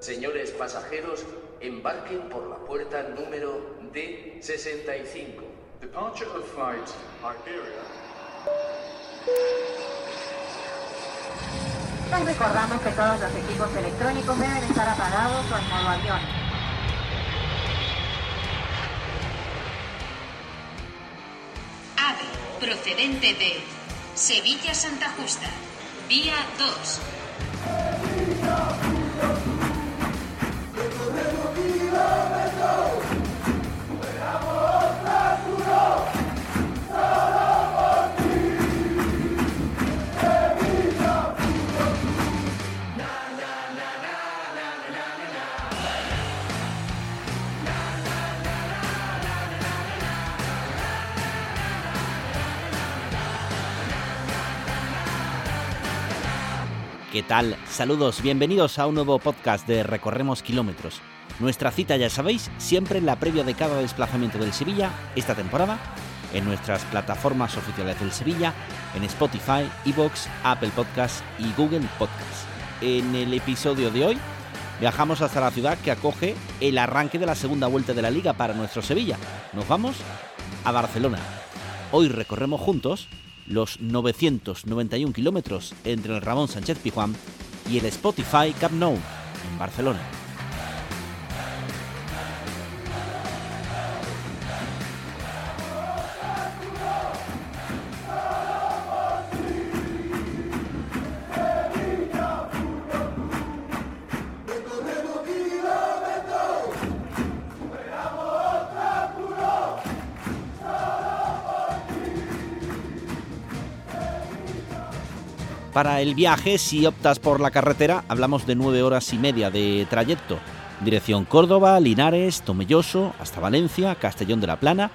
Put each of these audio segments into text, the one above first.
Señores pasajeros, embarquen por la puerta número D65. Departure of flight Iberia. Les recordamos que todos los equipos electrónicos deben estar apagados o en modo avión. AVE, procedente de Sevilla Santa Justa, vía 2. ¿Qué tal? Saludos, bienvenidos a un nuevo podcast de Recorremos Kilómetros. Nuestra cita, ya sabéis, siempre en la previa de cada desplazamiento del Sevilla, esta temporada, en nuestras plataformas oficiales del Sevilla, en Spotify, Evox, Apple Podcasts y Google Podcasts. En el episodio de hoy, viajamos hasta la ciudad que acoge el arranque de la segunda vuelta de la liga para nuestro Sevilla. Nos vamos a Barcelona. Hoy recorremos juntos los 991 kilómetros entre el Ramón Sánchez Pizjuán y el Spotify Camp Nou en Barcelona. Para el viaje, si optas por la carretera, hablamos de 9 horas y media de trayecto. Dirección Córdoba, Linares, Tomelloso, hasta Valencia, Castellón de la Plana,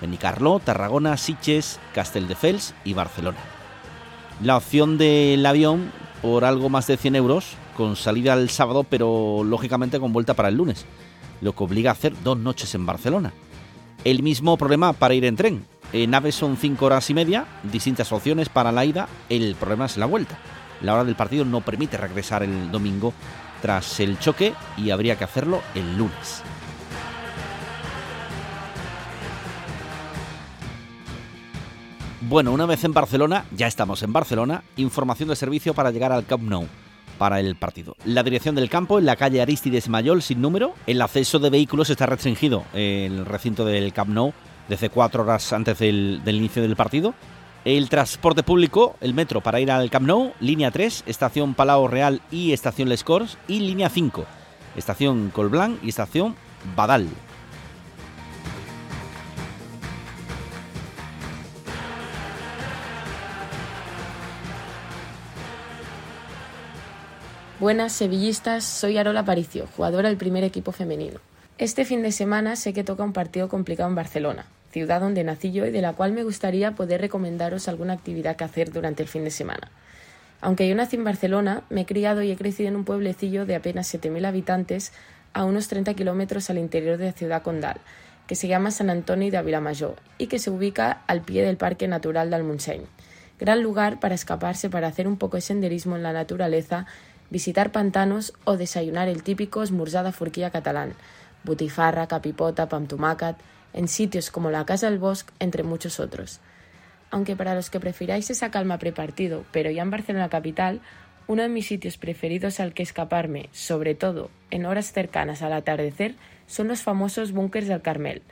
Benicarló, Tarragona, Siches, Castelldefels y Barcelona. La opción del avión por algo más de 100 euros, con salida el sábado, pero lógicamente con vuelta para el lunes, lo que obliga a hacer dos noches en Barcelona. El mismo problema para ir en tren. En AVE son 5 horas y media, distintas opciones para la ida, el problema es la vuelta. La hora del partido no permite regresar el domingo tras el choque y habría que hacerlo el lunes. Bueno, una vez en Barcelona, ya estamos en Barcelona, información de servicio para llegar al Camp Nou para el partido. La dirección del campo en la calle Aristides Mayol sin número. El acceso de vehículos está restringido en el recinto del Camp Nou desde cuatro horas antes del, inicio del partido. El transporte público, el metro para ir al Camp Nou, línea 3, estación Palau Real y estación Les Corts, y línea 5, estación Colblanc y estación Badal. Buenas sevillistas, soy Arola Paricio, jugadora del primer equipo femenino. Este fin de semana sé que toca un partido complicado en Barcelona, ciudad donde nací yo y de la cual me gustaría poder recomendaros alguna actividad que hacer durante el fin de semana. Aunque yo nací en Barcelona, me he criado y he crecido en un pueblecillo de apenas 7.000 habitantes a unos 30 kilómetros al interior de la ciudad condal, que se llama San Antonio de Avilamayor y que se ubica al pie del Parque Natural del Montseny. Gran lugar para escaparse para hacer un poco de senderismo en la naturaleza, visitar pantanos o desayunar el típico esmurzada furquilla catalán, butifarra, capipota, pamtumacat, en sitios como la Casa del Bosque, entre muchos otros. Aunque para los que prefiráis esa calma prepartido, pero ya en Barcelona capital, uno de mis sitios preferidos al que escaparme, sobre todo en horas cercanas al atardecer, son los famosos búnkers del Carmel.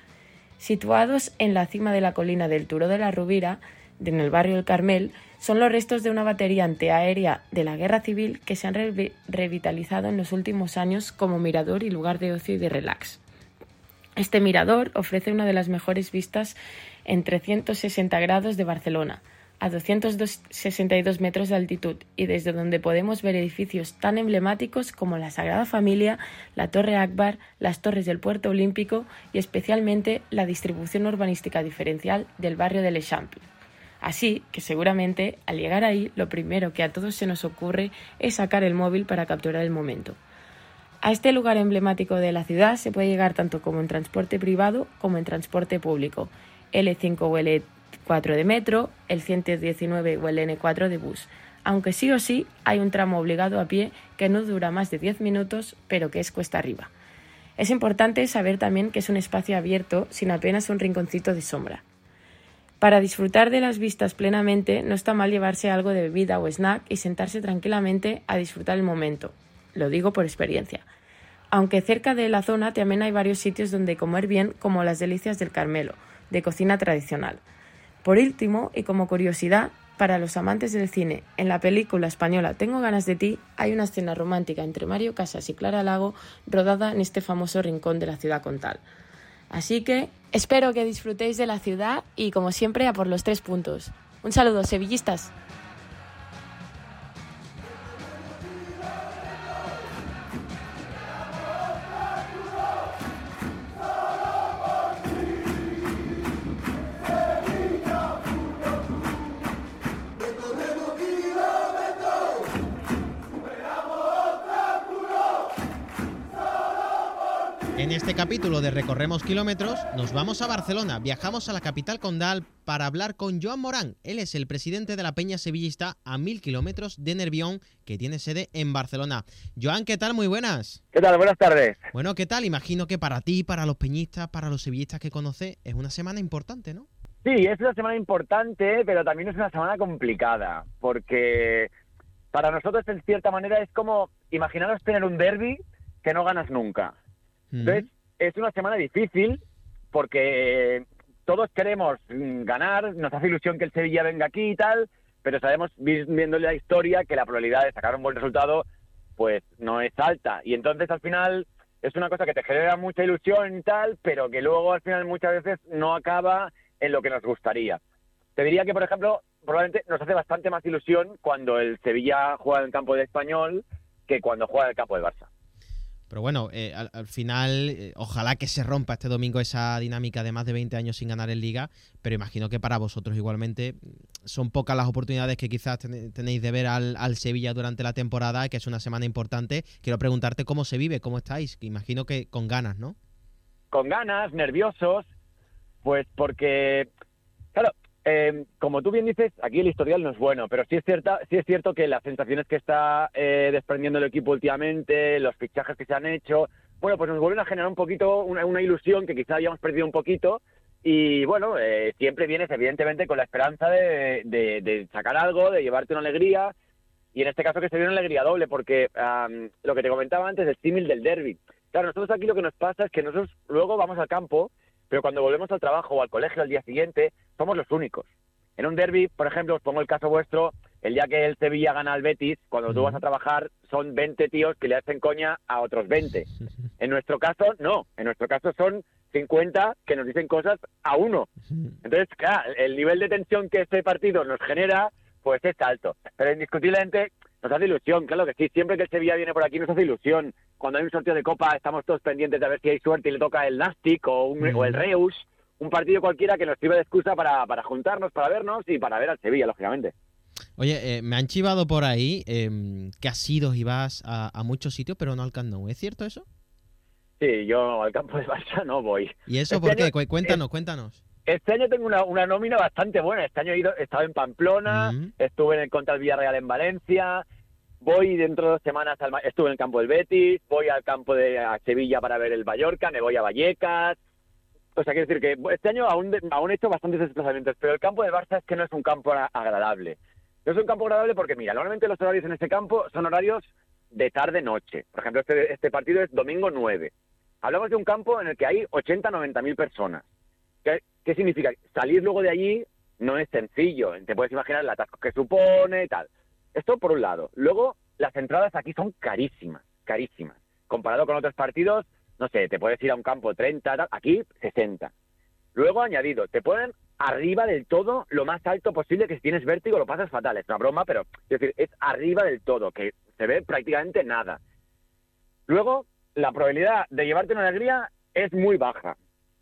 Situados en la cima de la colina del Turo de la Rubira, en el barrio del Carmel, son los restos de una batería antiaérea de la Guerra Civil que se han re revitalizado en los últimos años como mirador y lugar de ocio y de relax. Este mirador ofrece una de las mejores vistas en 360 grados de Barcelona, a 262 metros de altitud y desde donde podemos ver edificios tan emblemáticos como la Sagrada Familia, la Torre Akbar, las torres del Puerto Olímpico y especialmente la distribución urbanística diferencial del barrio del Eixample. Así que seguramente al llegar ahí lo primero que a todos se nos ocurre es sacar el móvil para capturar el momento. A este lugar emblemático de la ciudad se puede llegar tanto como en transporte privado como en transporte público, L5 o L4 de metro, el 119 o el N4 de bus, aunque sí o sí hay un tramo obligado a pie que no dura más de 10 minutos, pero que es cuesta arriba. Es importante saber también que es un espacio abierto sin apenas un rinconcito de sombra. Para disfrutar de las vistas plenamente no está mal llevarse algo de bebida o snack y sentarse tranquilamente a disfrutar el momento. Lo digo por experiencia. Aunque cerca de la zona también hay varios sitios donde comer bien como las delicias del Carmelo, de cocina tradicional. Por último, y como curiosidad, para los amantes del cine, en la película española Tengo ganas de ti hay una escena romántica entre Mario Casas y Clara Lago rodada en este famoso rincón de la ciudad contal. Así que espero que disfrutéis de la ciudad y como siempre a por los tres puntos. Un saludo, sevillistas. En este capítulo de Recorremos Kilómetros nos vamos a Barcelona, viajamos a la capital condal para hablar con Joan Morán. Él es el presidente de la Peña Sevillista a mil kilómetros de Nervión, que tiene sede en Barcelona. Joan, ¿qué tal? Muy buenas. ¿Qué tal? Buenas tardes. Bueno, ¿qué tal? Imagino que para ti, para los peñistas, para los sevillistas que conoces, es una semana importante, ¿no? Sí, es una semana importante, pero también es una semana complicada, porque para nosotros en cierta manera es como imaginaros tener un derby que no ganas nunca. Entonces, es una semana difícil porque todos queremos ganar, nos hace ilusión que el Sevilla venga aquí y tal, pero sabemos, viendo la historia, que la probabilidad de sacar un buen resultado pues no es alta. Y entonces al final es una cosa que te genera mucha ilusión y tal, pero que luego al final muchas veces no acaba en lo que nos gustaría. Te diría que, por ejemplo, probablemente nos hace bastante más ilusión cuando el Sevilla juega en el campo de Español que cuando juega en el campo de Barça. Pero bueno, eh, al, final, eh, ojalá que se rompa este domingo esa dinámica de más de 20 años sin ganar en liga, pero imagino que para vosotros igualmente mm, son pocas las oportunidades que quizás tenéis de ver al, Sevilla durante la temporada, que es una semana importante. Quiero preguntarte cómo se vive, cómo estáis. Imagino que con ganas, ¿no? Con ganas, nerviosos, pues porque, claro, eh, como tú bien dices, aquí el historial no es bueno, pero sí es, cierta, sí es cierto que las sensaciones que está eh, desprendiendo el equipo últimamente, los fichajes que se han hecho, bueno, pues nos vuelven a generar un poquito una, ilusión que quizá habíamos perdido un poquito. Y bueno, eh, siempre vienes evidentemente con la esperanza de, sacar algo, de llevarte una alegría. Y en este caso que se viene una alegría doble, porque lo que te comentaba antes, el símil del derby. Claro, nosotros aquí lo que nos pasa es que nosotros luego vamos al campo pero cuando volvemos al trabajo o al colegio al día siguiente, somos los únicos. En un derby, por ejemplo, os pongo el caso vuestro, el día que el Sevilla gana al Betis, cuando tú vas a trabajar, son 20 tíos que le hacen coña a otros 20. En nuestro caso, no. En nuestro caso son 50 que nos dicen cosas a uno. Entonces, claro, el nivel de tensión que este partido nos genera, pues es alto. Pero indiscutiblemente nos hace ilusión, claro que sí. Siempre que el Sevilla viene por aquí nos hace ilusión cuando hay un sorteo de Copa estamos todos pendientes de ver si hay suerte y le toca el Nastic o, el Reus, un partido cualquiera que nos sirva de excusa para, juntarnos, para vernos y para ver al Sevilla, lógicamente. Oye, eh, me han chivado por ahí em, que has ido y vas a, muchos sitios, pero no al Camp Nou. ¿Es cierto eso? Sí, yo al campo de Barça no voy. ¿Y eso este por qué? Cuéntanos, cuéntanos. Este año tengo una, nómina bastante buena. Este año he, ido, estado en Pamplona, estuve en el contra el Villarreal en Valencia, voy dentro de dos semanas, al, estuve en el campo del Betis, voy al campo de Sevilla para ver el Mallorca, me voy a Vallecas. O sea, quiero decir que este año aún, aún he hecho bastantes desplazamientos, pero el campo de Barça es que no es un campo agradable. No es un campo agradable porque, mira, normalmente los horarios en este campo son horarios de tarde-noche. Por ejemplo, este, este partido es domingo 9. Hablamos de un campo en el que hay 80, 90 mil personas. ¿Qué, ¿Qué significa? Salir luego de allí no es sencillo. Te puedes imaginar el atasco que supone y tal. Esto por un lado. Luego, las entradas aquí son carísimas, carísimas. Comparado con otros partidos, no sé, te puedes ir a un campo 30, aquí 60. Luego, añadido, te ponen arriba del todo, lo más alto posible, que si tienes vértigo lo pasas fatal. Es una broma, pero es decir, es arriba del todo, que se ve prácticamente nada. Luego, la probabilidad de llevarte una alegría es muy baja.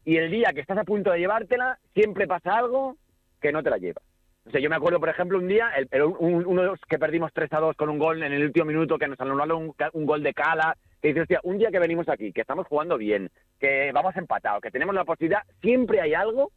Y el día que estás a punto de llevártela, siempre pasa algo que no te la lleva. O sea, yo me acuerdo, por ejemplo, un día, el, uno de los que perdimos 3 a 2 con un gol en el último minuto, que nos anularon un, gol de cala, que dice, hostia, un día que venimos aquí, que estamos jugando bien, que vamos empatados, que tenemos la posibilidad, siempre hay algo,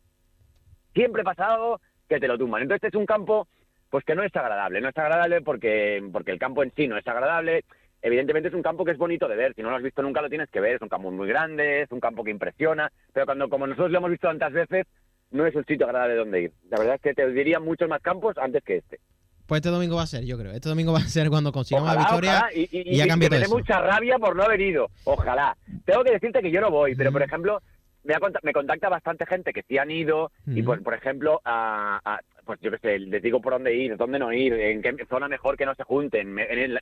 siempre pasa algo que te lo tumban. Entonces, este es un campo pues que no es agradable. No es agradable porque, porque el campo en sí no es agradable. Evidentemente es un campo que es bonito de ver. Si no lo has visto nunca lo tienes que ver. Es un campo muy grande, es un campo que impresiona. Pero cuando, como nosotros lo hemos visto tantas veces, no es un sitio agradable donde ir. La verdad es que te diría muchos más campos antes que este. Pues este domingo va a ser, yo creo. Este domingo va a ser cuando consigamos la victoria y, y, y, me da mucha rabia por no haber ido. Ojalá. Tengo que decirte que yo no voy, pero por ejemplo, me, me contacta bastante gente que sí han ido y pues, por ejemplo, a, pues yo qué sé, les digo por dónde ir, dónde no ir, en qué zona mejor que no se junten.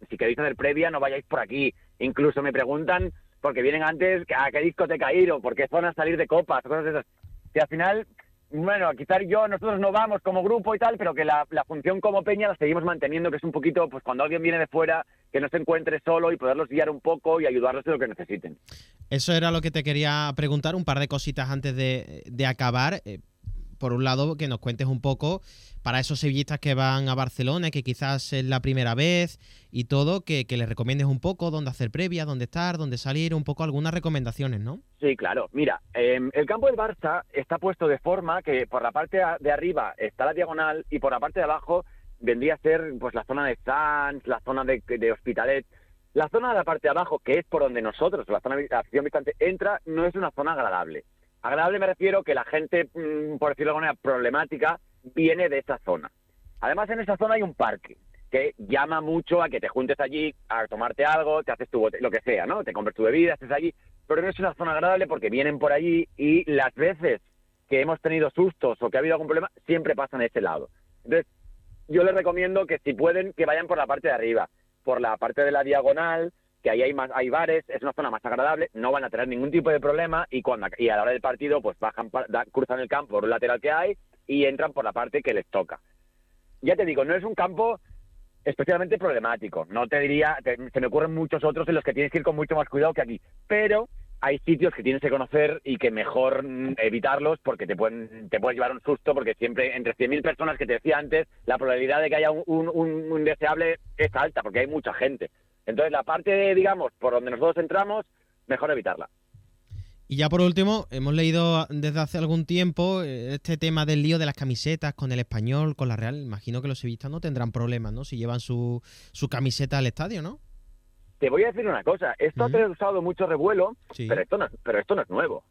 si queréis hacer previa, no vayáis por aquí. Incluso me preguntan, porque vienen antes, a qué discoteca ir o por qué zona salir de copas, cosas de esas. Y al final bueno, quizás yo, nosotros no vamos como grupo y tal, pero que la, función como peña la seguimos manteniendo, que es un poquito, pues cuando alguien viene de fuera, que no se encuentre solo y poderlos guiar un poco y ayudarlos en lo que necesiten. Eso era lo que te quería preguntar, un par de cositas antes de, de acabar. Por un lado, que nos cuentes un poco para esos sevillistas que van a Barcelona, que quizás es la primera vez y todo, que, les recomiendes un poco dónde hacer previa, dónde estar, dónde salir, un poco algunas recomendaciones, ¿no? Sí, claro. Mira, em, el campo del Barça está puesto de forma que por la parte de arriba está la diagonal y por la parte de abajo vendría a ser pues la zona de Sanz, la zona de, de Hospitalet. La zona de la parte de abajo, que es por donde nosotros, la zona de acción distante, entra, no es una zona agradable. Agradable me refiero que la gente, mm, por decirlo de alguna manera, problemática, viene de esa zona. Además, en esa zona hay un parque que llama mucho a que te juntes allí a tomarte algo, te haces tu lo que sea, ¿no? Te compras tu bebida, estés allí, pero no es una zona agradable porque vienen por allí y las veces que hemos tenido sustos o que ha habido algún problema, siempre pasan a ese lado. Entonces, yo les recomiendo que si pueden, que vayan por la parte de arriba, por la parte de la diagonal, que ahí hay más, hay bares, es una zona más agradable, no van a tener ningún tipo de problema y cuando y a la hora del partido pues bajan cruzan el campo por un lateral que hay y entran por la parte que les toca. Ya te digo, no es un campo especialmente problemático. No te diría, se me ocurren muchos otros en los que tienes que ir con mucho más cuidado que aquí, pero hay sitios que tienes que conocer y que mejor mm, evitarlos porque te pueden te puedes llevar un susto porque siempre entre 100.000 personas que te decía antes la probabilidad de que haya un, un, un, deseable es alta porque hay mucha gente entonces, la parte, digamos, por donde nosotros entramos, mejor evitarla. Y ya por último, hemos leído desde hace algún tiempo eh, este tema del lío de las camisetas con el español, con la Real. Imagino que los sevillistas no tendrán problemas, ¿no? Si llevan su, su camiseta al estadio, ¿no? Te voy a decir una cosa. Esto ha causado mucho revuelo, pero, esto no, pero esto no es nuevo.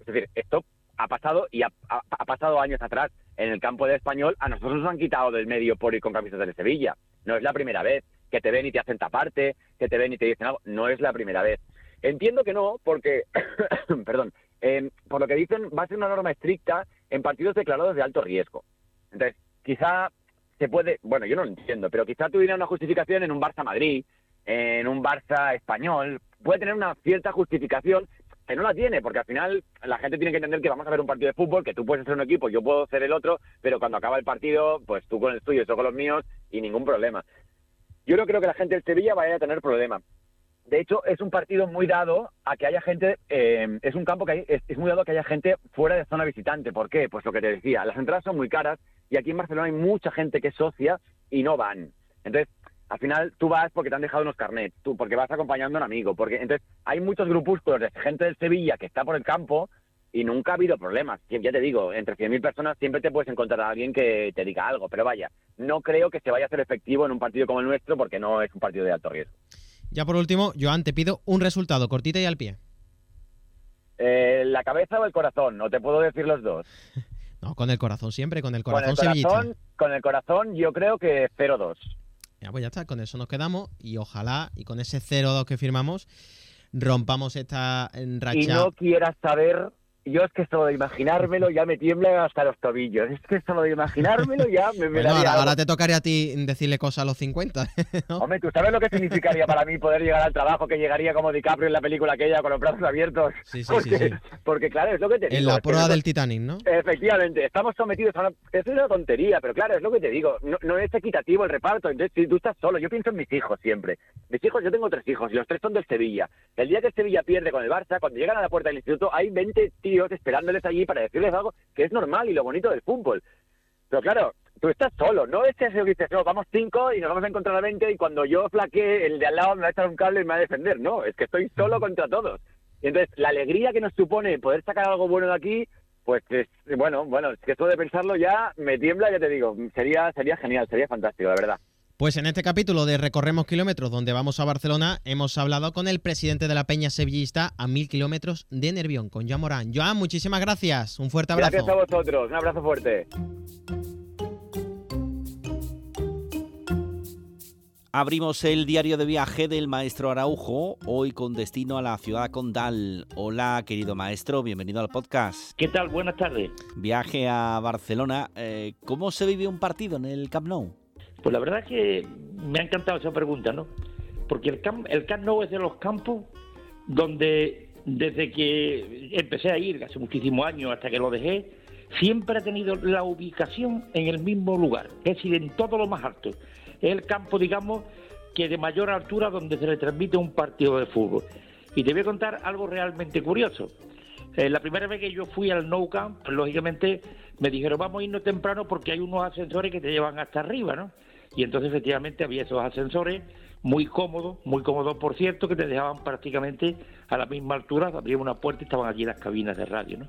Es decir, esto ha pasado y ha, ha, pasado años atrás. En el campo del español, a nosotros nos han quitado del medio por ir con camisetas de Sevilla. No es la primera vez que te ven y te hacen taparte, que te ven y te dicen algo. No es la primera vez. Entiendo que no, porque, perdón, em, por lo que dicen, va a ser una norma estricta en partidos declarados de alto riesgo. Entonces, quizá se puede, bueno, yo no lo entiendo, pero quizá tuviera una justificación en un Barça Madrid, en un Barça español, puede tener una cierta justificación que no la tiene, porque al final la gente tiene que entender que vamos a ver un partido de fútbol, que tú puedes ser un equipo, yo puedo ser el otro, pero cuando acaba el partido, pues tú con el tuyo, yo con los míos y ningún problema. Yo no creo que la gente del Sevilla vaya a tener problemas. De hecho, es un partido muy dado a que haya gente, eh, es un campo que hay, es, muy dado a que haya gente fuera de zona visitante. ¿Por qué? Pues lo que te decía, las entradas son muy caras y aquí en Barcelona hay mucha gente que es socia y no van. Entonces, al final tú vas porque te han dejado unos carnets, tú porque vas acompañando a un amigo, porque entonces hay muchos grupúsculos de gente del Sevilla que está por el campo y nunca ha habido problemas. Ya te digo, entre 100.000 personas siempre te puedes encontrar a alguien que te diga algo, pero vaya, no creo que se vaya a hacer efectivo en un partido como el nuestro porque no es un partido de alto riesgo. Ya por último, Joan, te pido un resultado, cortita y al pie. Eh, ¿La cabeza o el corazón? No te puedo decir los dos. no, con el corazón siempre, con el corazón Con el corazón, con el corazón yo creo que 0-2. Ya, pues ya está, con eso nos quedamos y ojalá, y con ese 0-2 que firmamos, rompamos esta racha. Y no quieras saber yo es que solo de imaginármelo ya me tiemblan hasta los tobillos. Es que solo de imaginármelo ya me, me bueno, ahora, te tocaría a ti decirle cosas a los 50. Hombre, ¿tú sabes lo que significaría para mí poder llegar al trabajo que llegaría como DiCaprio en la película aquella con los brazos abiertos? Sí, sí, porque, sí, Porque claro, es lo que te digo. En la prueba del Titanic, ¿no? Efectivamente, estamos sometidos a una... Es una tontería, pero claro, es lo que te digo. No, no es equitativo el reparto. Entonces, si tú estás solo, yo pienso en mis hijos siempre. Mis hijos, yo tengo tres hijos y los tres son del Sevilla. El día que el Sevilla pierde con el Barça, cuando llegan a la puerta del instituto, hay 20 tíos esperándoles allí para decirles algo que es normal y lo bonito del fútbol. Pero claro, tú estás solo, no es que dices, no, vamos cinco y nos vamos a encontrar a 20 y cuando yo flaquee, el de al lado me va a echar un cable y me va a defender. No, es que estoy solo contra todos. Y entonces, la alegría que nos supone poder sacar algo bueno de aquí, pues bueno, bueno, es que esto de pensarlo ya me tiembla, ya te digo, sería, sería genial, sería fantástico, la verdad. Pues en este capítulo de Recorremos Kilómetros, donde vamos a Barcelona, hemos hablado con el presidente de la Peña Sevillista a mil kilómetros de Nervión, con Joan Morán. Joan, muchísimas gracias. Un fuerte abrazo. Gracias a vosotros. Un abrazo fuerte. Abrimos el diario de viaje del maestro Araujo, hoy con destino a la ciudad condal. Hola, querido maestro, bienvenido al podcast. ¿Qué tal? Buenas tardes. Viaje a Barcelona. Eh, ¿Cómo se vive un partido en el Camp Nou? Pues la verdad es que me ha encantado esa pregunta, ¿no? Porque el Camp, el Camp Nou es de los campos donde desde que empecé a ir, hace muchísimos años hasta que lo dejé, siempre ha tenido la ubicación en el mismo lugar, es decir, en todo lo más alto es el campo, digamos, que de mayor altura donde se le transmite un partido de fútbol. Y te voy a contar algo realmente curioso. Eh, la primera vez que yo fui al Nou Camp, lógicamente me dijeron, vamos a irnos temprano porque hay unos ascensores que te llevan hasta arriba, ¿no? Y entonces efectivamente había esos ascensores muy cómodos, muy cómodos por cierto, que te dejaban prácticamente a la misma altura, abrían una puerta y estaban allí las cabinas de radio, ¿no?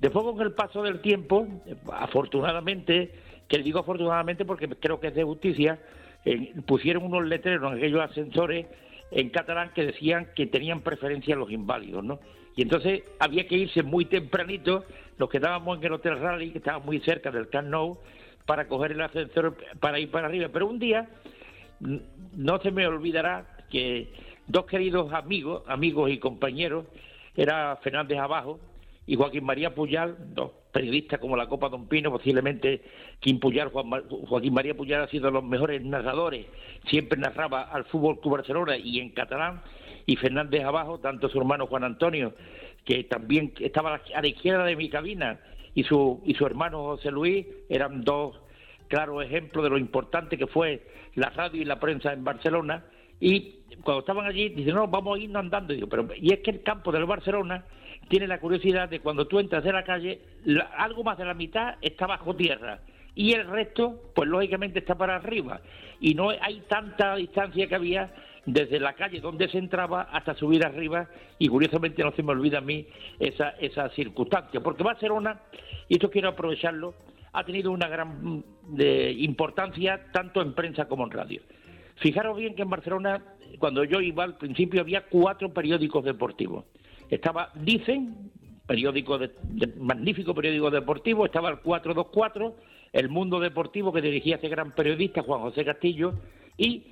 Después con el paso del tiempo, afortunadamente, que digo afortunadamente porque creo que es de justicia, eh, pusieron unos letreros en aquellos ascensores en catalán que decían que tenían preferencia los inválidos, ¿no? Y entonces había que irse muy tempranito, nos quedábamos en el Hotel Rally, que estaba muy cerca del Camp Nou, para coger el ascensor para ir para arriba. Pero un día, no se me olvidará que dos queridos amigos, amigos y compañeros, era Fernández Abajo y Joaquín María Puyal, dos periodistas como la Copa Don Pino, posiblemente Kim Puyal, Joaquín María Puyal ha sido de los mejores narradores, siempre narraba al Fútbol Club Barcelona y en catalán, y Fernández abajo, tanto su hermano Juan Antonio, que también estaba a la izquierda de mi cabina, y su, y su hermano José Luis, eran dos claros ejemplos de lo importante que fue la radio y la prensa en Barcelona, y cuando estaban allí, dicen, no, vamos a irnos andando. Y, pero, y es que el campo del Barcelona tiene la curiosidad de cuando tú entras de la calle, algo más de la mitad está bajo tierra y el resto, pues lógicamente está para arriba. Y no hay tanta distancia que había desde la calle donde se entraba hasta subir arriba y curiosamente no se me olvida a mí esa, esa circunstancia, porque Barcelona, y esto quiero aprovecharlo, ha tenido una gran mm, de importancia tanto en prensa como en radio. Fijaros bien que en Barcelona, cuando yo iba al principio, había cuatro periódicos deportivos. Estaba Dicen, periódico de, magnífico periódico deportivo, estaba el 424, El Mundo Deportivo que dirigía ese gran periodista Juan José Castillo y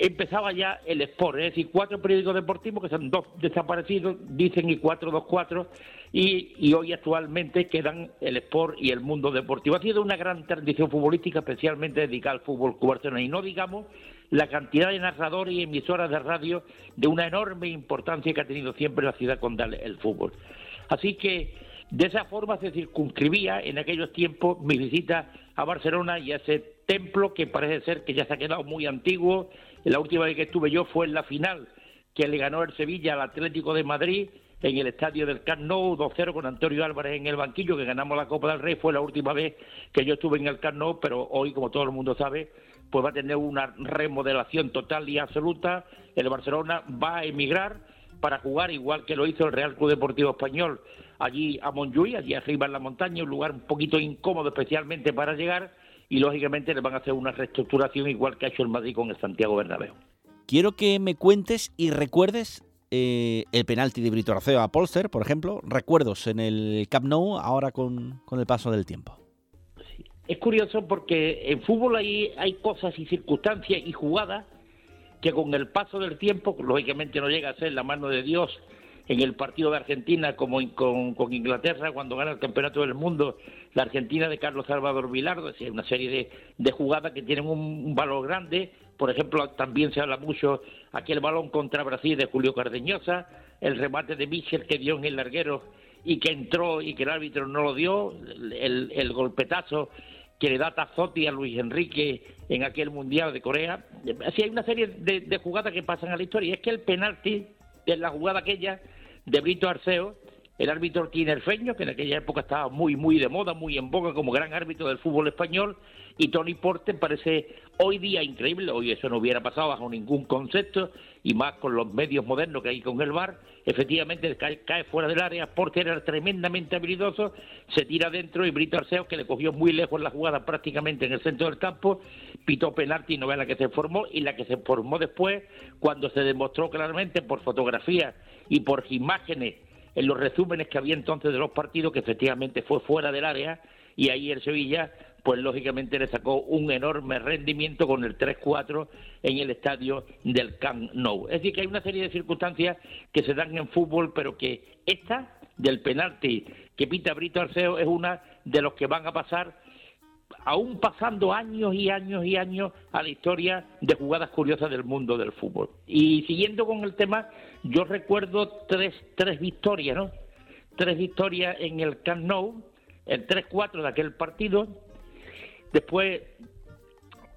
empezaba ya el Sport, es decir, cuatro periódicos deportivos que son dos desaparecidos, dicen y 424, y, y hoy actualmente quedan el Sport y el Mundo Deportivo. Ha sido una gran tradición futbolística, especialmente dedicada al fútbol cubano, y no digamos la cantidad de narradores y emisoras de radio de una enorme importancia que ha tenido siempre la ciudad condal el fútbol. Así que de esa forma se circunscribía en aquellos tiempos mi visita a Barcelona y a ese templo que parece ser que ya se ha quedado muy antiguo. La última vez que estuve yo fue en la final que le ganó el Sevilla al Atlético de Madrid en el estadio del Camp Nou 2-0 con Antonio Álvarez en el banquillo, que ganamos la Copa del Rey, fue la última vez que yo estuve en el Camp Nou, pero hoy, como todo el mundo sabe, pues va a tener una remodelación total y absoluta. El Barcelona va a emigrar para jugar igual que lo hizo el Real Club Deportivo Español allí a Montjuïc, allí arriba en la montaña, un lugar un poquito incómodo especialmente para llegar y lógicamente le van a hacer una reestructuración igual que ha hecho el Madrid con el Santiago Bernabéu. Quiero que me cuentes y recuerdes eh, el penalti de Brito Arceo a Polster, por ejemplo, recuerdos en el Camp Nou ahora con, con el paso del tiempo. Es curioso porque en fútbol hay, hay cosas y circunstancias y jugadas que con el paso del tiempo, lógicamente no llega a ser la mano de Dios en el partido de Argentina como con, con, Inglaterra cuando gana el campeonato del mundo, la Argentina de Carlos Salvador Vilardo, es una serie de, de jugadas que tienen un, valor grande, por ejemplo, también se habla mucho aquel balón contra Brasil de Julio Cardeñosa, el remate de Michel que dio en el larguero y que entró y que el árbitro no lo dio, el, el golpetazo que le da Tazotti a Luis Enrique en aquel Mundial de Corea. Así hay una serie de, jugadas que pasan a la historia. Y es que el penalti es la jugada aquella de Brito Arceo, el árbitro tinerfeño, que en aquella época estaba muy, muy de moda, muy en boga como gran árbitro del fútbol español, y Tony Porte parece hoy día increíble, hoy eso no hubiera pasado bajo ningún concepto, y más con los medios modernos que hay con el bar, efectivamente cae, fuera del área, porque era tremendamente habilidoso, se tira dentro y Brito Arceos, que le cogió muy lejos la jugada prácticamente en el centro del campo, pitó penalti no ve la que se formó, y la que se formó después, cuando se demostró claramente por fotografía y por imágenes en los resúmenes que había entonces de los partidos, que efectivamente fue fuera del área, y ahí el Sevilla pues lógicamente le sacó un enorme rendimiento con el 3-4 en el estadio del Camp Nou. Es decir, que hay una serie de circunstancias que se dan en fútbol, pero que esta del penalti que pita Brito Arceo es una de los que van a pasar aún pasando años y años y años a la historia de jugadas curiosas del mundo del fútbol. Y siguiendo con el tema, yo recuerdo tres, tres victorias, ¿no? Tres victorias en el Camp Nou, el 3-4 de aquel partido, Después,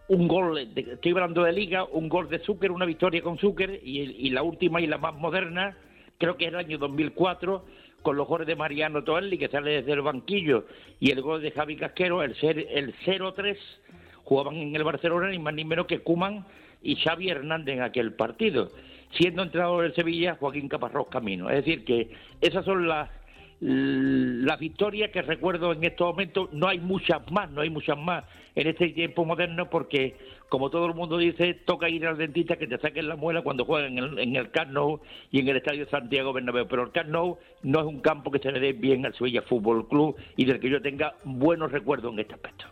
un gol, de, estoy hablando de liga, un gol de Zucker, una victoria con Zucker, y, la última y la más moderna, creo que es el año 2004, con los goles de Mariano Toelli, que sale desde el banquillo, y el gol de Javi Casquero, el, el 0-3, jugaban en el Barcelona, ni más ni menos que Cuman y Xavi Hernández en aquel partido. Siendo entrenador del Sevilla, Joaquín Caparrós Camino. Es decir, que esas son las la victoria que recuerdo en estos momentos, no hay muchas más, no hay muchas más en este tiempo moderno porque, como todo el mundo dice, toca ir al dentista que te saquen la muela cuando juegan en el, en el Camp Nou y en el Estadio Santiago Bernabéu. Pero el Camp Nou no es un campo que se le dé bien al Sevilla Fútbol Club y del que yo tenga buenos recuerdos en este aspecto.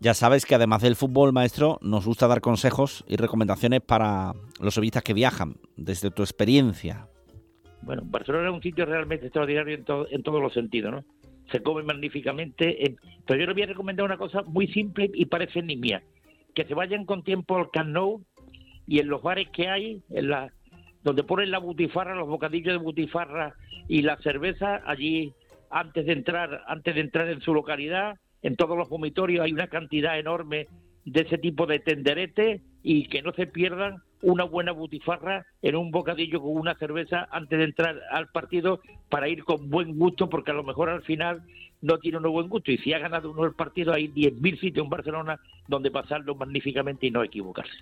Ya sabes que además del fútbol, maestro, nos gusta dar consejos y recomendaciones para los sevillistas que viajan, desde tu experiencia. Bueno, Barcelona es un sitio realmente extraordinario en, todos los sentidos, ¿no? Se come magníficamente, pero yo les voy a recomendar una cosa muy simple y parece ni mía, que se vayan con tiempo al Camp y en los bares que hay, en la, donde ponen la butifarra, los bocadillos de butifarra y la cerveza, allí antes de entrar, antes de entrar en su localidad, en todos los vomitorios hay una cantidad enorme de ese tipo de tenderete y que no se pierdan una buena butifarra en un bocadillo con una cerveza antes de entrar al partido para ir con buen gusto, porque a lo mejor al final no tiene un buen gusto. Y si ha ganado uno el partido, hay 10.000 sitios en Barcelona donde pasarlo magníficamente y no equivocarse.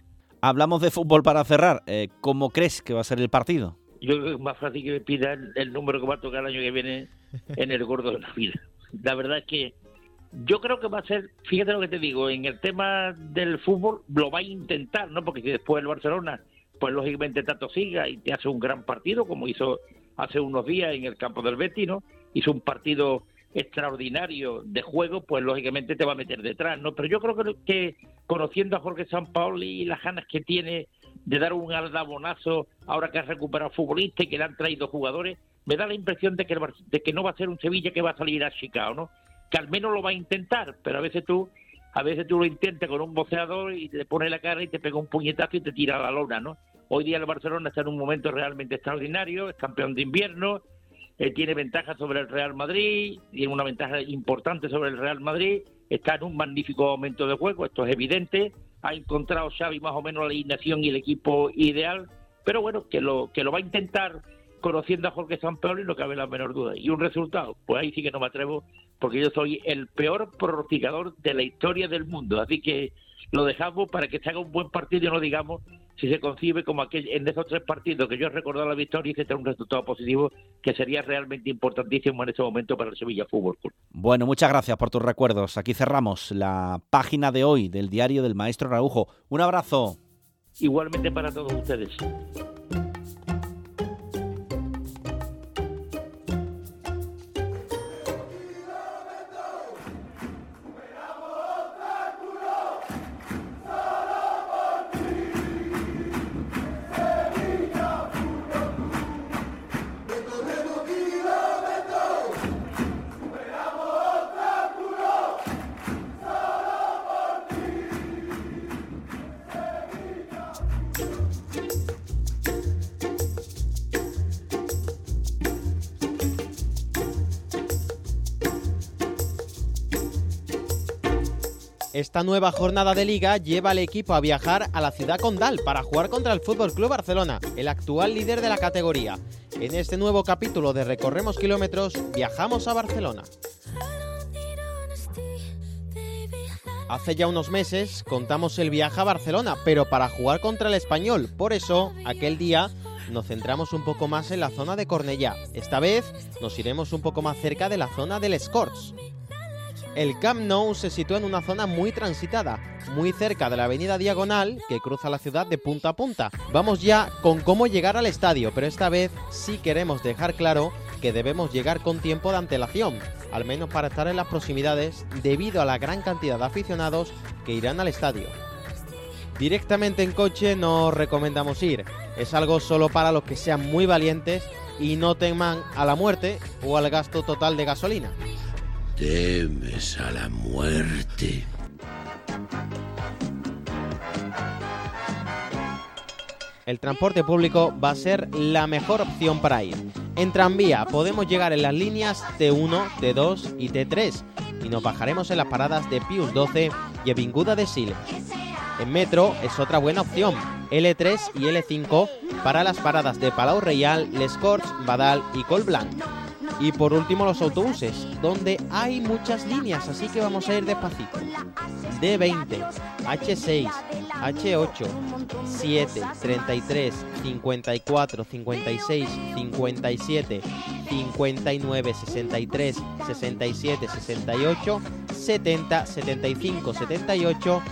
Hablamos de fútbol para cerrar. Eh, ¿Cómo crees que va a ser el partido? Yo creo que es más fácil que me pida el número que va a tocar el año que viene en el gordo de la vida. La verdad es que yo creo que va a ser, fíjate lo que te digo, en el tema del fútbol lo va a intentar, ¿no? Porque si después el Barcelona, pues lógicamente tanto siga y te hace un gran partido, como hizo hace unos días en el campo del Betis, ¿no? Hizo un partido extraordinario de juego, pues lógicamente te va a meter detrás, ¿no? Pero yo creo que, conociendo a Jorge Sampaoli y las ganas que tiene de dar un aldabonazo ahora que ha recuperado futbolista y que le han traído jugadores, me da la impresión de que, de que no va a ser un Sevilla que va a salir a Chicago, ¿no? Que al menos lo va a intentar, pero a veces tú a veces tú lo intentas con un boceador y te pone la cara y te pega un puñetazo y te tira la lona, ¿no? Hoy día el Barcelona está en un momento realmente extraordinario, es campeón de invierno, eh, tiene ventaja sobre el Real Madrid, tiene una ventaja importante sobre el Real Madrid, está en un magnífico momento de juego, esto es evidente, ha encontrado Xavi más o menos la alineación y el equipo ideal, pero bueno, que lo que lo va a intentar conociendo a Jorge y no cabe la menor duda. ¿Y un resultado? Pues ahí sí que no me atrevo, porque yo soy el peor pronosticador de la historia del mundo. Así que lo dejamos para que se haga un buen partido y no digamos si se concibe como aquel, en esos tres partidos que yo he recordado la victoria y se trae un resultado positivo que sería realmente importantísimo en ese momento para el Sevilla Fútbol Club. Bueno, muchas gracias por tus recuerdos. Aquí cerramos la página de hoy del diario del maestro Raujo. Un abrazo. Igualmente para todos ustedes. Esta nueva jornada de liga lleva al equipo a viajar a la ciudad condal para jugar contra el Fútbol Club Barcelona, el actual líder de la categoría. En este nuevo capítulo de Recorremos Kilómetros, viajamos a Barcelona. Hace ya unos meses contamos el viaje a Barcelona, pero para jugar contra el español. Por eso, aquel día nos centramos un poco más en la zona de Cornellá. Esta vez nos iremos un poco más cerca de la zona del Scorch. El Camp Nou se sitúa en una zona muy transitada, muy cerca de la avenida Diagonal que cruza la ciudad de punta a punta. Vamos ya con cómo llegar al estadio, pero esta vez sí queremos dejar claro que debemos llegar con tiempo de antelación, al menos para estar en las proximidades debido a la gran cantidad de aficionados que irán al estadio. Directamente en coche no recomendamos ir, es algo solo para los que sean muy valientes y no teman a la muerte o al gasto total de gasolina. Temes a la muerte. El transporte público va a ser la mejor opción para ir. En tranvía podemos llegar en las líneas T1, T2 y T3 y nos bajaremos en las paradas de Pius 12 y Avinguda de Sil. En metro es otra buena opción, L3 y L5 para las paradas de Palau Real, Les Corts, Badal y Col Blanc. Y por último los autobuses, donde hay muchas líneas, así que vamos a ir despacito. D20, H6, H8, 7, 33, 54, 56, 57, 59, 63, 67, 68, 70, 75, 78,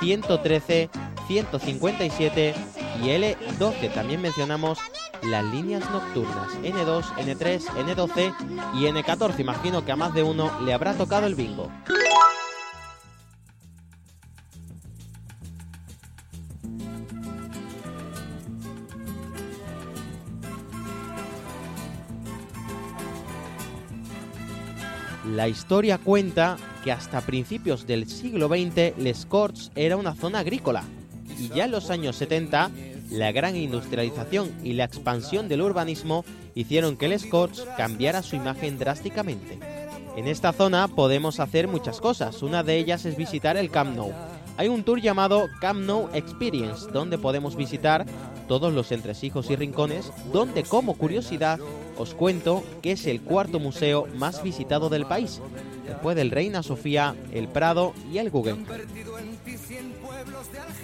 113, 157 y L12. También mencionamos las líneas nocturnas N2, N3, N12 y N14. Imagino que a más de uno le habrá tocado el bingo. La historia cuenta que hasta principios del siglo XX Les Corts era una zona agrícola y ya en los años 70 la gran industrialización y la expansión del urbanismo hicieron que Les Corts cambiara su imagen drásticamente. En esta zona podemos hacer muchas cosas, una de ellas es visitar el Camp Nou. Hay un tour llamado Camp Nou Experience, donde podemos visitar todos los entresijos y rincones, donde como curiosidad os cuento que es el cuarto museo más visitado del país, después del Reina Sofía, el Prado y el Guggenheim.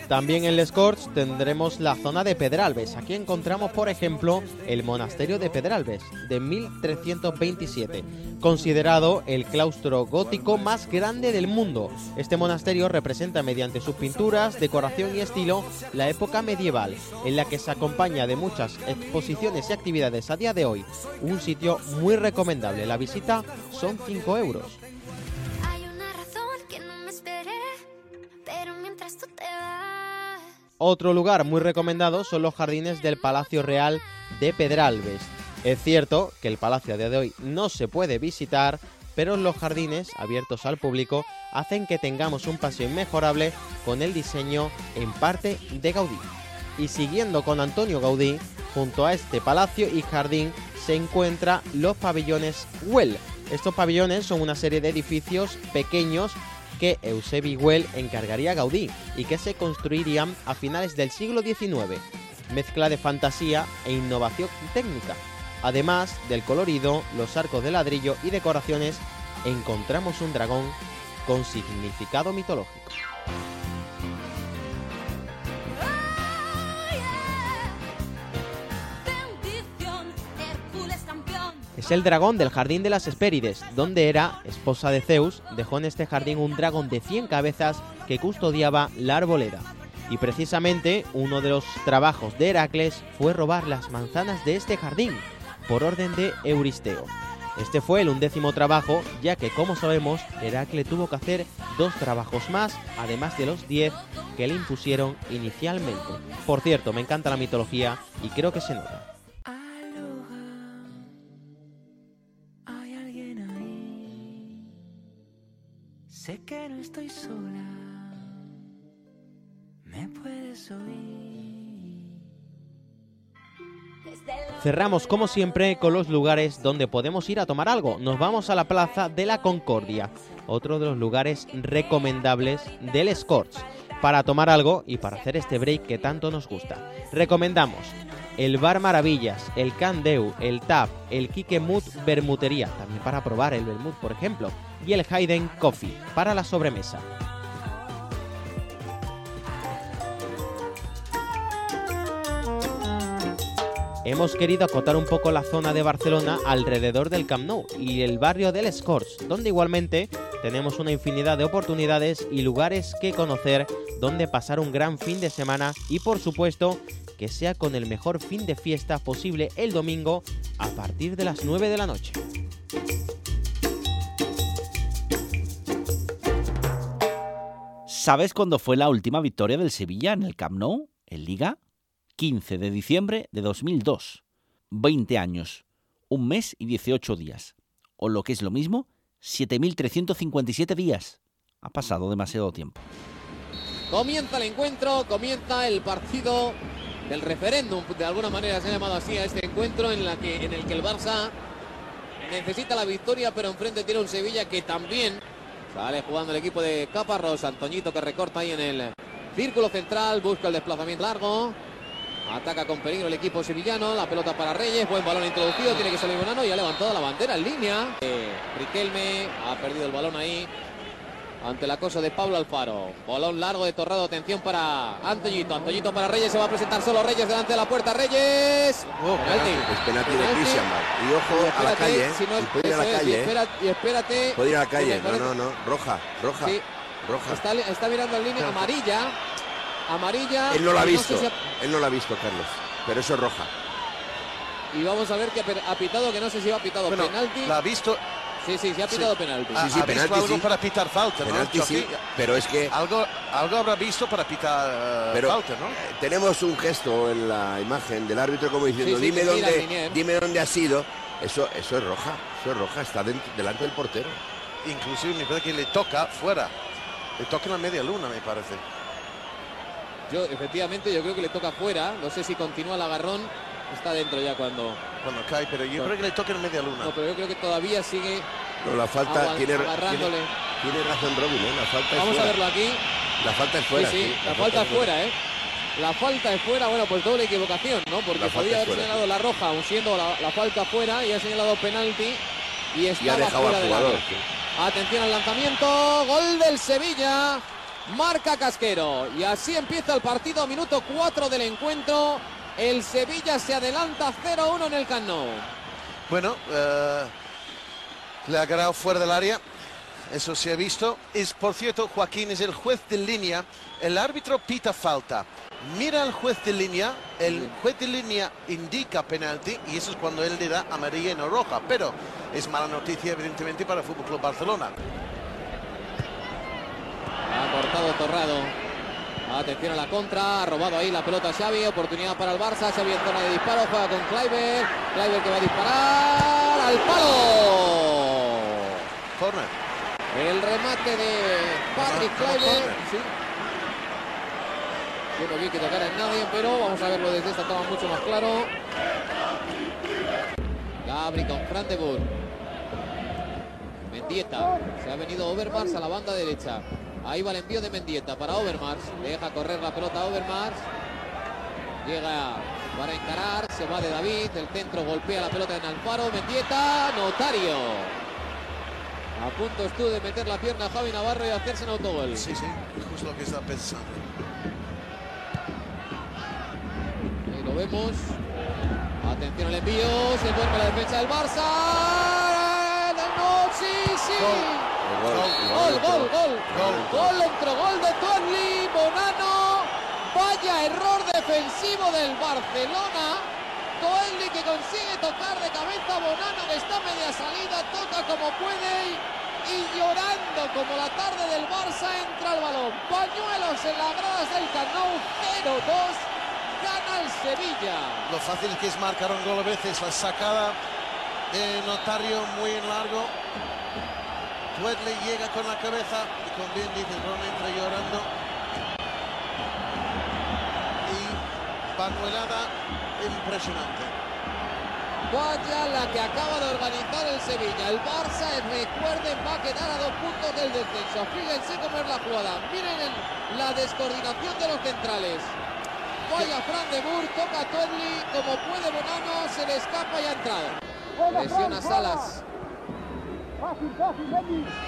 También en Les Corts tendremos la zona de Pedralbes. Aquí encontramos, por ejemplo, el monasterio de Pedralbes, de 1327, considerado el claustro gótico más grande del mundo. Este monasterio representa mediante sus pinturas, decoración y estilo la época medieval, en la que se acompaña de muchas exposiciones y actividades a día de hoy. Un sitio muy recomendable. La visita son 5 euros. Otro lugar muy recomendado son los jardines del Palacio Real de Pedralbes. Es cierto que el palacio a día de hoy no se puede visitar, pero los jardines abiertos al público hacen que tengamos un paseo inmejorable con el diseño en parte de Gaudí. Y siguiendo con Antonio Gaudí, junto a este palacio y jardín se encuentran los pabellones Well. Estos pabellones son una serie de edificios pequeños que Eusebi Güell encargaría a Gaudí y que se construirían a finales del siglo XIX. Mezcla de fantasía e innovación técnica. Además del colorido, los arcos de ladrillo y decoraciones, encontramos un dragón con significado mitológico. Es el dragón del jardín de las Hespérides, donde era esposa de Zeus, dejó en este jardín un dragón de 100 cabezas que custodiaba la arboleda. Y precisamente uno de los trabajos de Heracles fue robar las manzanas de este jardín, por orden de Euristeo. Este fue el undécimo trabajo, ya que como sabemos, Heracles tuvo que hacer dos trabajos más, además de los diez que le impusieron inicialmente. Por cierto, me encanta la mitología y creo que se nota. Sé que no estoy sola, me puedes oír. Cerramos como siempre con los lugares donde podemos ir a tomar algo. Nos vamos a la Plaza de la Concordia, otro de los lugares recomendables del Scorch, para tomar algo y para hacer este break que tanto nos gusta. Recomendamos el Bar Maravillas, el Candeu, el Tap, el Kikemut Bermutería, también para probar el vermut, por ejemplo y el Hayden Coffee para la sobremesa. hemos querido acotar un poco la zona de Barcelona alrededor del Camp Nou y el barrio del Escorts, donde igualmente tenemos una infinidad de oportunidades y lugares que conocer donde pasar un gran fin de semana y por supuesto que sea con el mejor fin de fiesta posible el domingo a partir de las 9 de la noche. ¿Sabes cuándo fue la última victoria del Sevilla en el Camp Nou, en Liga? 15 de diciembre de 2002. 20 años, un mes y 18 días. O lo que es lo mismo, 7.357 días. Ha pasado demasiado tiempo. Comienza el encuentro, comienza el partido del referéndum, de alguna manera se ha llamado así a este encuentro en, en el que el Barça necesita la victoria, pero enfrente tiene un Sevilla que también sale jugando el equipo de Caparrós. Antoñito que recorta ahí en el círculo central, busca el desplazamiento largo. Ataca con peligro el equipo sevillano. La pelota para Reyes. Buen balón introducido. Tiene que salir Bonano y ha levantado la bandera en línea. Eh, Riquelme ha perdido el balón ahí ante la cosa de Pablo Alfaro. Bolón largo de Torrado, atención para Antoñito, Antoñito para Reyes, se va a presentar solo Reyes delante de la puerta, Reyes. Oh, penalti. Es penalti de Cristian Y ojo a la calle, si no, puede ir a la calle. Y, espérate, y espérate. Puede ir a la calle, no, no, no, roja, roja. Sí. Roja. Está, está mirando en línea amarilla. Amarilla. Él no la ha visto. Él no la ha visto, Carlos. Pero eso es roja. Y vamos a ver que ha pitado, que no sé si ha pitado penalti. La ha visto, Sí, sí, se ha pitado penalti. Sí, sí, ha penalti, visto algo para pitar falta, penalti, ¿no? Sí, pero es que... Algo, algo habrá visto para pitar uh, pero, falta, ¿no? Eh, tenemos un gesto en la imagen del árbitro como diciendo, dime, dónde, dime dónde ha sido. Eso, eso es roja, eso es roja, está dentro, delante del portero. Inclusive me parece que le toca fuera. Le toca en la media luna, me parece. Yo, efectivamente, yo creo que le toca fuera. No sé si continúa el agarrón. Está dentro ya cuando... Cuando cae, pero yo creo que le toca en media luna. No, pero yo creo que todavía sigue no, la falta tiene, tiene, tiene, razón Robin, ¿eh? La falta Vamos es a verlo aquí. La falta es fuera. Sí, sí, la, falta, es fuera, ¿eh? La falta es fuera, bueno, pues doble equivocación, ¿no? Porque podía haber señalado la roja, aun siendo la, falta fuera, y ha señalado penalti y estaba fuera del jugador. Atención al lanzamiento, gol del Sevilla, marca Casquero. Y así empieza el partido, minuto 4 del encuentro. El Sevilla se adelanta 0-1 en el Cano. Bueno, eh, le ha quedado fuera del área. Eso se ha visto. Es, por cierto, Joaquín es el juez de línea. El árbitro pita falta. Mira al juez de línea. El juez de línea indica penalti y eso es cuando él le da amarilla y no roja. Pero es mala noticia, evidentemente, para el Fútbol Club Barcelona. Ha cortado Torrado. Atención a la contra, ha robado ahí la pelota Xavi, oportunidad para el Barça, Xavi en zona de disparo, juega con Kleiber, Kleiber que va a disparar al palo. Corner. El remate de Patrick Kleiber. Sí. Yo no vi que tocara en nadie, pero vamos a verlo desde esta toma mucho más claro. Gabri con Fran de Mendieta. Se ha venido Overmars a la banda derecha. Ahí va el envío de Mendieta para Overmars. Deja correr la pelota a Overmars. Llega para encarar. Se va de David. El centro golpea la pelota en Alfaro. Mendieta. Notario. A punto estuvo de meter la pierna a Javi Navarro y hacerse un autogol. Sí, sí. Es justo lo que está pensando. Ahí lo vemos. Atención al envío. Se duerme la defensa del Barça. No, sí, sí. Gol, gol, gol, gol. Gol, otro gol de Tuanli, Bonano. Vaya error defensivo del Barcelona. Toelli que consigue tocar de cabeza Bonano que está media salida, toca como puede y, llorando como la tarde del Barça entra el balón. Pañuelos en las gradas del Canó 0-2. Gana el Sevilla. Lo fácil que es marcar un gol a veces, la sacada de Notario muy en largo. Wedley llega con la cabeza y con bien dice Ron entra llorando. Y panuelada impresionante. Vaya la que acaba de organizar el Sevilla. El Barça, recuerden, va a quedar a dos puntos del descenso. Fíjense cómo es la jugada. Miren la descoordinación de los centrales. Vaya Fran de Boer, toca a como puede Bonano, se le escapa y ha entrado. Presiona Salas.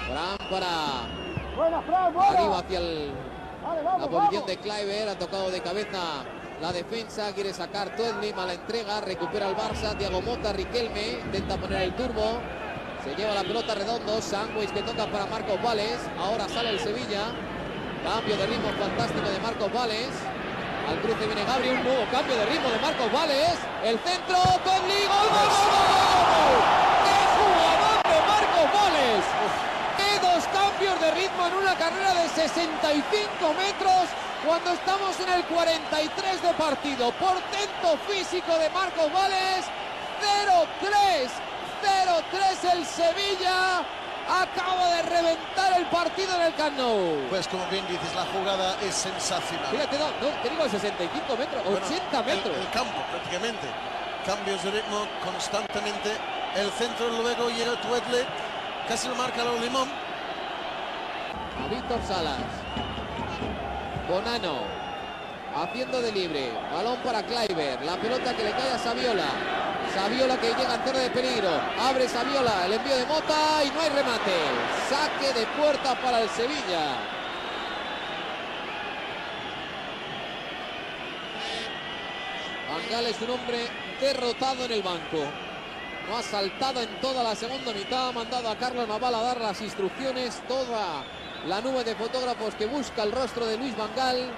Fran para arriba hacia la posición de Kleiber, ha tocado de cabeza la defensa, quiere sacar Tuedli, mala entrega, recupera el Barça, Diego Mota, Riquelme, intenta poner el turbo, se lleva la pelota redondo, Sandwich que toca para Marcos Vales, ahora sale el Sevilla, cambio de ritmo fantástico de Marcos Vales, al cruce viene Gabriel, un nuevo cambio de ritmo de Marcos Vales, el centro, Tuedli, gol, gol, gol, gol, ¡Qué jugador de Marcos Vales! ¡Qué dos cambios de ritmo en una carrera de 65 metros! cuando estamos en el 43 de partido. Portento físico de Marcos Vales. 0-3. 0-3 el Sevilla. Acaba de reventar el partido en el Camp Pues como bien dices, la jugada es sensacional. Fíjate, no, no te digo 65 metros, 80 metros. El, campo prácticamente. Cambios de ritmo constantemente. El centro luego llega Tuetle. Casi lo marca lo Limón. Víctor Salas. Bonano haciendo de libre. Balón para Kleiber. La pelota que le cae a Saviola. Saviola que llega en torno de peligro. Abre Saviola. El envío de Mota y no hay remate. Saque de puerta para el Sevilla. Bangal es un hombre derrotado en el banco. No ha saltado en toda la segunda mitad. Ha mandado a Carlos Naval a dar las instrucciones. Toda la nube de fotógrafos que busca el rostro de Luis Vangal.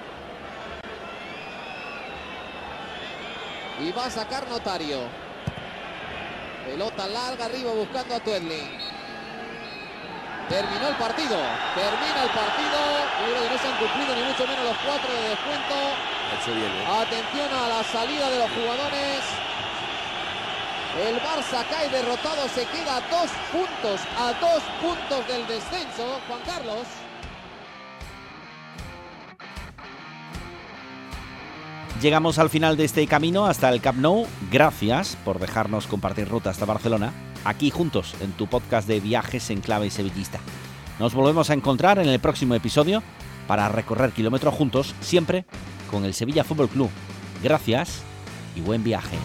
Y va a sacar Notario. Pelota larga arriba buscando a Tuedli. Terminó el partido. Termina el partido. Yo creo que no se han cumplido ni mucho menos los cuatro de descuento. Atención a la salida de los jugadores. El Barça cae derrotado, se queda a dos puntos, a dos puntos del descenso. Juan Carlos. Llegamos al final de este camino hasta el Camp Nou. Gracias por dejarnos compartir ruta hasta Barcelona, aquí juntos en tu podcast de viajes en clave sevillista. Nos volvemos a encontrar en el próximo episodio para recorrer kilómetros juntos, siempre con el Sevilla Fútbol Club. Gracias y buen viaje.